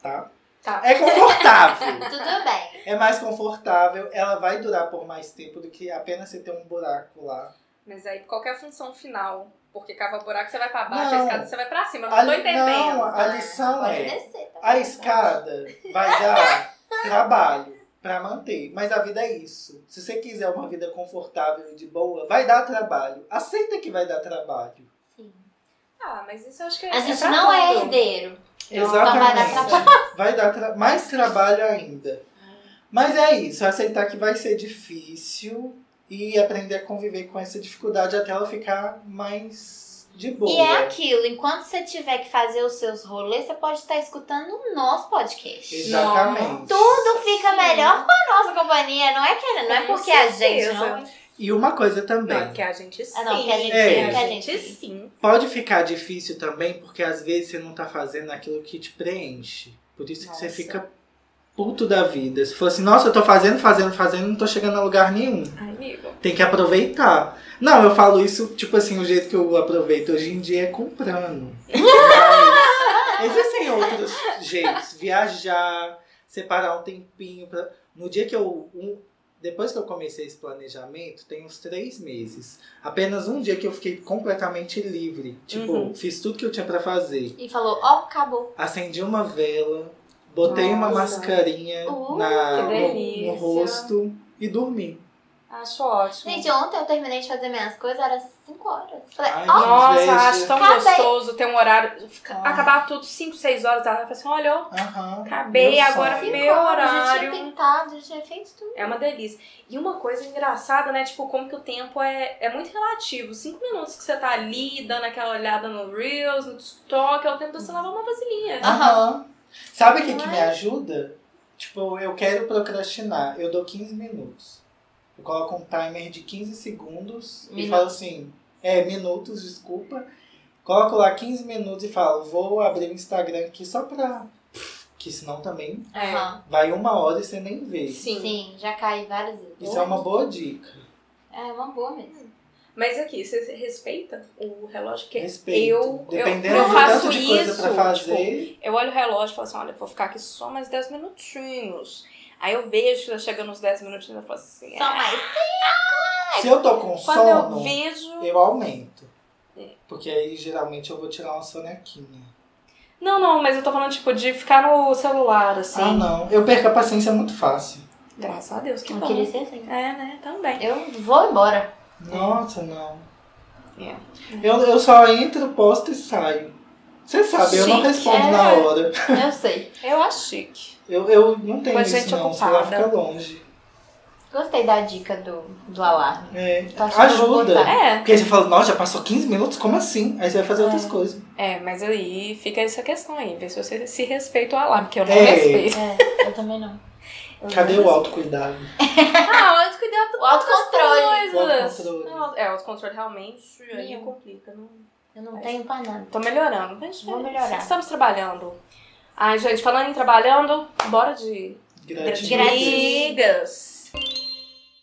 Tá? Tá. É confortável. Tudo bem. é mais confortável, ela vai durar por mais tempo do que apenas você ter um buraco lá. Mas aí, qual que é a função final? Porque cava buraco, você vai pra baixo, Não. a escada você vai pra cima. Eu não A tô entendendo. não, a Ah, lição pode é, descer, tá a bom. escada vai dar trabalho pra manter, mas a vida é isso. Se você quiser uma vida confortável e de boa, vai dar trabalho. Aceita que vai dar trabalho. Sim. Ah, mas isso eu acho que é A gente pra não é tudo. herdeiro. Então Exatamente. vai dar trabalho. Vai dar tra- mais trabalho ainda. Mas é isso, aceitar que vai ser difícil e aprender a conviver com essa dificuldade até ela ficar mais de boa. E é aquilo, enquanto você tiver que fazer os seus rolês, você pode estar escutando o nosso podcast. Exatamente. Tudo fica melhor com a nossa companhia, não é que não é porque a gente não. E uma coisa também. Não, que a gente sim. Ah, não, que a gente É. sim, que a gente sim. Pode ficar difícil também, porque às vezes você não tá fazendo aquilo que te preenche. Por isso que você Nossa. fica puto da vida. Se for assim, nossa, eu tô fazendo, fazendo, fazendo, não tô chegando a lugar nenhum. Ai, amigo. Tem que aproveitar. Não, eu falo isso, tipo assim, o jeito que eu aproveito hoje em dia é comprando. Mas existem outros jeitos. Viajar, separar um tempinho pra. No dia que eu. um- depois que eu comecei esse planejamento, tem uns três meses. Apenas um dia que eu fiquei completamente livre. Tipo, Uhum. fiz tudo que eu tinha pra fazer. E falou, ó, acabou. Acendi uma vela, botei uma Nossa. mascarinha Uh, na, no- no rosto e dormi. Acho ótimo. Gente, ontem eu terminei de fazer minhas coisas, era 5 horas. Falei, Ai, que Nossa, inveja. acho tão Acabei. gostoso ter um horário. fica- Ah. Acabar tudo 5, 6 horas da tarde. Assim, olha, ó, Aham. acabei Meu agora sonho. meu horas, já horário. tinha pintado, já tinha feito tudo. É uma delícia. E uma coisa engraçada, né? Tipo, como que o tempo é, é muito relativo. Cinco minutos que você tá ali, dando aquela olhada no Reels, no TikTok, é o tempo de você lavar uma vasilhinha. Aham. Sabe o que, que me ajuda? Tipo, eu quero procrastinar. Eu dou 15 minutos. Eu coloco um timer de 15 segundos e Minutos. falo assim. É, minutos, desculpa. Coloco lá 15 minutos e falo, vou abrir o Instagram aqui só pra. Que senão também É. Vai uma hora e você nem vê. Sim. Sim, já caí várias vezes. Isso é uma boa dica. É uma boa mesmo. Mas aqui, você respeita o relógio? Porque Respeito. eu, Dependendo eu, eu faço tanto de coisa isso. pra tipo, fazer. eu olho o relógio e falo assim, olha, vou ficar aqui só mais 10 minutinhos. Aí eu vejo que tá chegando nos 10 minutinhos e falo assim, Só ah, mais. Se eu tô com quando eu sono, vejo... eu aumento. É. Porque aí geralmente eu vou tirar uma sonequinha. Não, não, mas eu tô falando, tipo, de ficar no celular, assim. Ah, não. Eu perco a paciência muito fácil. Graças a Deus, que Não bom. queria ser assim. É, né? Também. Eu vou embora. Nossa, não. É. Eu, eu só entro, posto e saio. Você sabe, eu não Chique, respondo é. na hora. Eu sei. Eu acho chique. Eu, eu não tenho Pois isso gente não, o celular fica longe. Gostei da dica do, do alarme. É, que ajuda. É, Porque você fala, nossa, já passou 15 minutos? Como assim? Aí você vai fazer outras coisas. é, mas aí fica essa questão aí, ver se você se respeita o alarme, porque eu não É. respeito. É, eu também não. Eu Cadê não o autocuidado? Ah, autocuidado O autocontrole. O autocontrole. Não, É, o autocontrole realmente aí complica. Não... Eu não tenho pra nada. Tô melhorando. Mas Vou melhorar. Estamos trabalhando. Ai, gente, falando em trabalhando, bora de.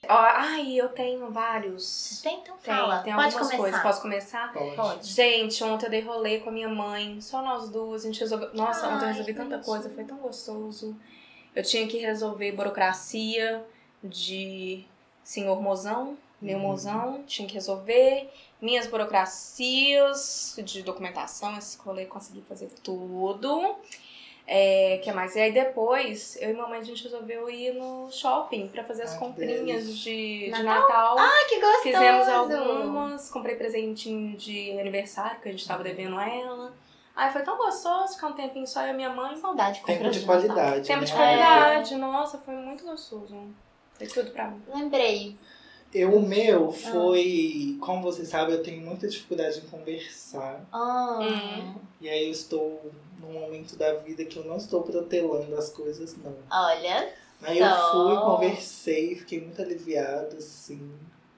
Ó, ai, eu tenho vários. Tem, então Tem, fala. tem Pode algumas começar. coisas. Posso começar? Pode. Pode. Gente, ontem eu dei rolê com a minha mãe, só nós duas, a gente resolveu. Nossa, ontem eu Ai, resolvi que tanta coisa, foi tão gostoso. Eu tinha que resolver burocracia de senhor mozão, meu Uhum. mozão, tinha que resolver. Minhas burocracias de documentação, esse rolê consegui fazer tudo. É, que mais? E aí depois, eu e mamãe, a gente resolveu ir no shopping pra fazer as Ai, comprinhas de, de Natal? Natal. Ai, que gostoso. Fizemos algumas, comprei presentinho de aniversário que a gente tava Uhum. devendo a ela. Ai, foi tão gostoso ficar um tempinho só eu e minha mãe. Saudade de Tempo comprar de Natal. qualidade. Tempo né? de qualidade, nossa, foi muito gostoso. Foi tudo pra mim. Lembrei. Eu, o Ah. meu foi. Como você sabe, eu tenho muita dificuldade em conversar. Ah. Hum. E aí eu estou num momento da vida que eu não estou protelando as coisas, não. Olha. Aí eu fui, conversei, fiquei muito aliviada, assim.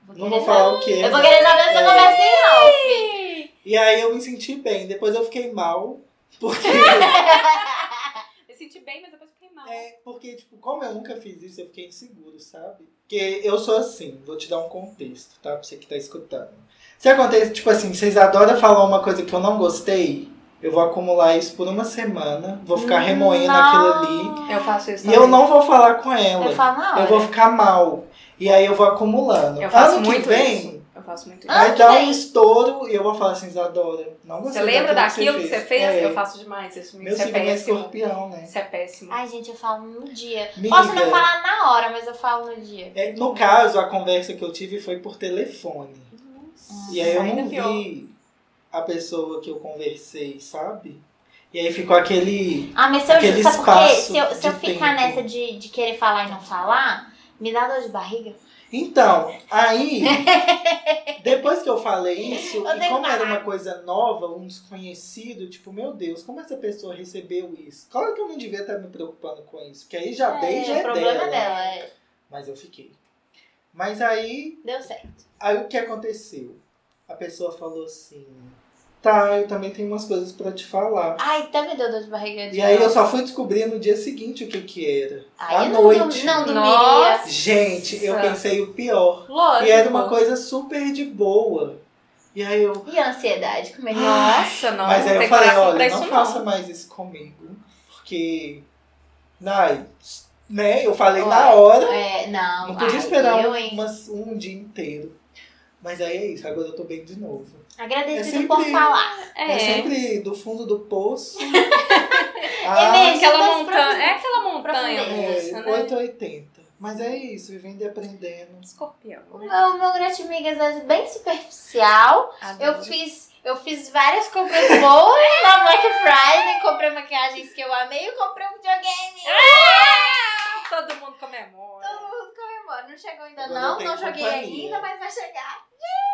Vou Não vou falar o que é. Eu vou querer saber essa É. conversa em off. E aí eu me senti bem. Depois eu fiquei mal. Porque, Me senti bem, mas depois fiquei mal. É, porque, tipo, como eu nunca fiz isso, eu fiquei inseguro, sabe? Porque eu sou assim, vou te dar um contexto, tá? Pra você que tá escutando. Se acontece, tipo assim, vocês adoram falar uma coisa que eu não gostei, eu vou acumular isso por uma semana, vou ficar remoendo aquilo ali. Eu faço isso E eu não vou falar com ela. Eu falo hora. Eu vou ficar mal. E aí eu vou acumulando. Eu faço ano muito que vem, isso. Eu faço muito isso. Ah, vai que dar um estouro e eu vou falar assim, Isadora, não Você gostei lembra daquilo que você fez? É, Eu faço demais isso. Meu Isso é é péssimo. escorpião, né? Isso é péssimo. Ai, gente, eu falo no dia. Posso não falar na hora, mas eu falo no dia. é, no caso, a conversa que eu tive foi por telefone. E aí eu Ainda não pior. vi a pessoa que eu conversei, sabe? E aí ficou aquele. Ah, mas se eu, Aquele sabe espaço Se eu, se eu ficar tempo. nessa de, de querer falar e não falar, me dá dor de barriga. Então, aí, depois que eu falei isso, Eu e como era uma coisa nova, um desconhecido, tipo, meu Deus, como essa pessoa recebeu isso? Claro que eu não devia estar me preocupando com isso, porque aí já dei, já é problema dela. é dela. é. Mas eu fiquei. Mas aí, Deu certo. aí o que aconteceu? A pessoa falou assim, tá, eu também tenho umas coisas pra te falar. Ai, até me deu dor de barriga. de E aí eu só fui descobrir no dia seguinte o que que era. Aí à eu não, noite. não dormiria. Nossa. Gente, eu pensei o pior. Lógico. E era uma coisa super de boa. E aí eu. E a ansiedade? Como é que Nossa, não. Mas aí eu falei, olha, não isso faça não. mais isso comigo. Porque. Ai, né? Eu falei Olha, na hora. É, não. Não podia ai, esperar eu, um, umas- um dia inteiro. Mas aí é isso, agora eu tô bem de novo. Agradecido É sempre- por falar. É, É. sempre do fundo do poço. É ah, mesmo. Aquela das montanha. É aquela montanha é, né? 880. Mas é isso, vivendo e aprendendo. Escorpião. O né? meu, meu Gratimigas é bem superficial. Eu Adoro. fiz, eu fiz várias compras boas na Black Friday. Comprei maquiagens que eu amei e comprei um videogame. Todo mundo comemora. Todo mundo comemora. Não chegou ainda Agora eu não, não joguei companhia. ainda, mas vai chegar.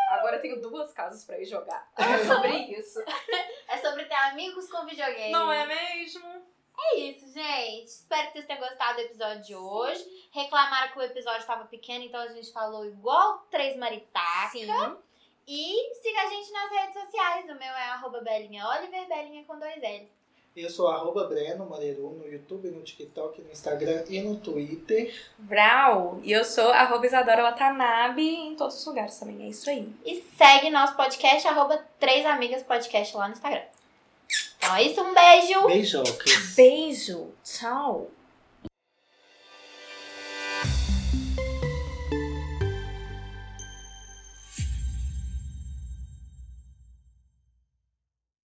Agora eu tenho duas casas pra ir jogar. É sobre isso. É sobre ter amigos com videogame. Não é mesmo? É isso, gente. Espero que vocês tenham gostado do episódio de hoje. Reclamaram que o episódio estava pequeno, então a gente falou igual três maritacas. Sim. E siga a gente nas redes sociais. O meu é arroba Belinha Oliver, Belinha com dois L. Eu sou arroba Breno Moreiro no YouTube, no TikTok, no Instagram e no Twitter. Vral. E eu sou arroba Isadora Watanabe em todos os lugares também. É isso aí. E segue nosso podcast, arroba Três Amigas Podcast lá no Instagram. Então é isso, um beijo! Beijocas. Beijo. Tchau.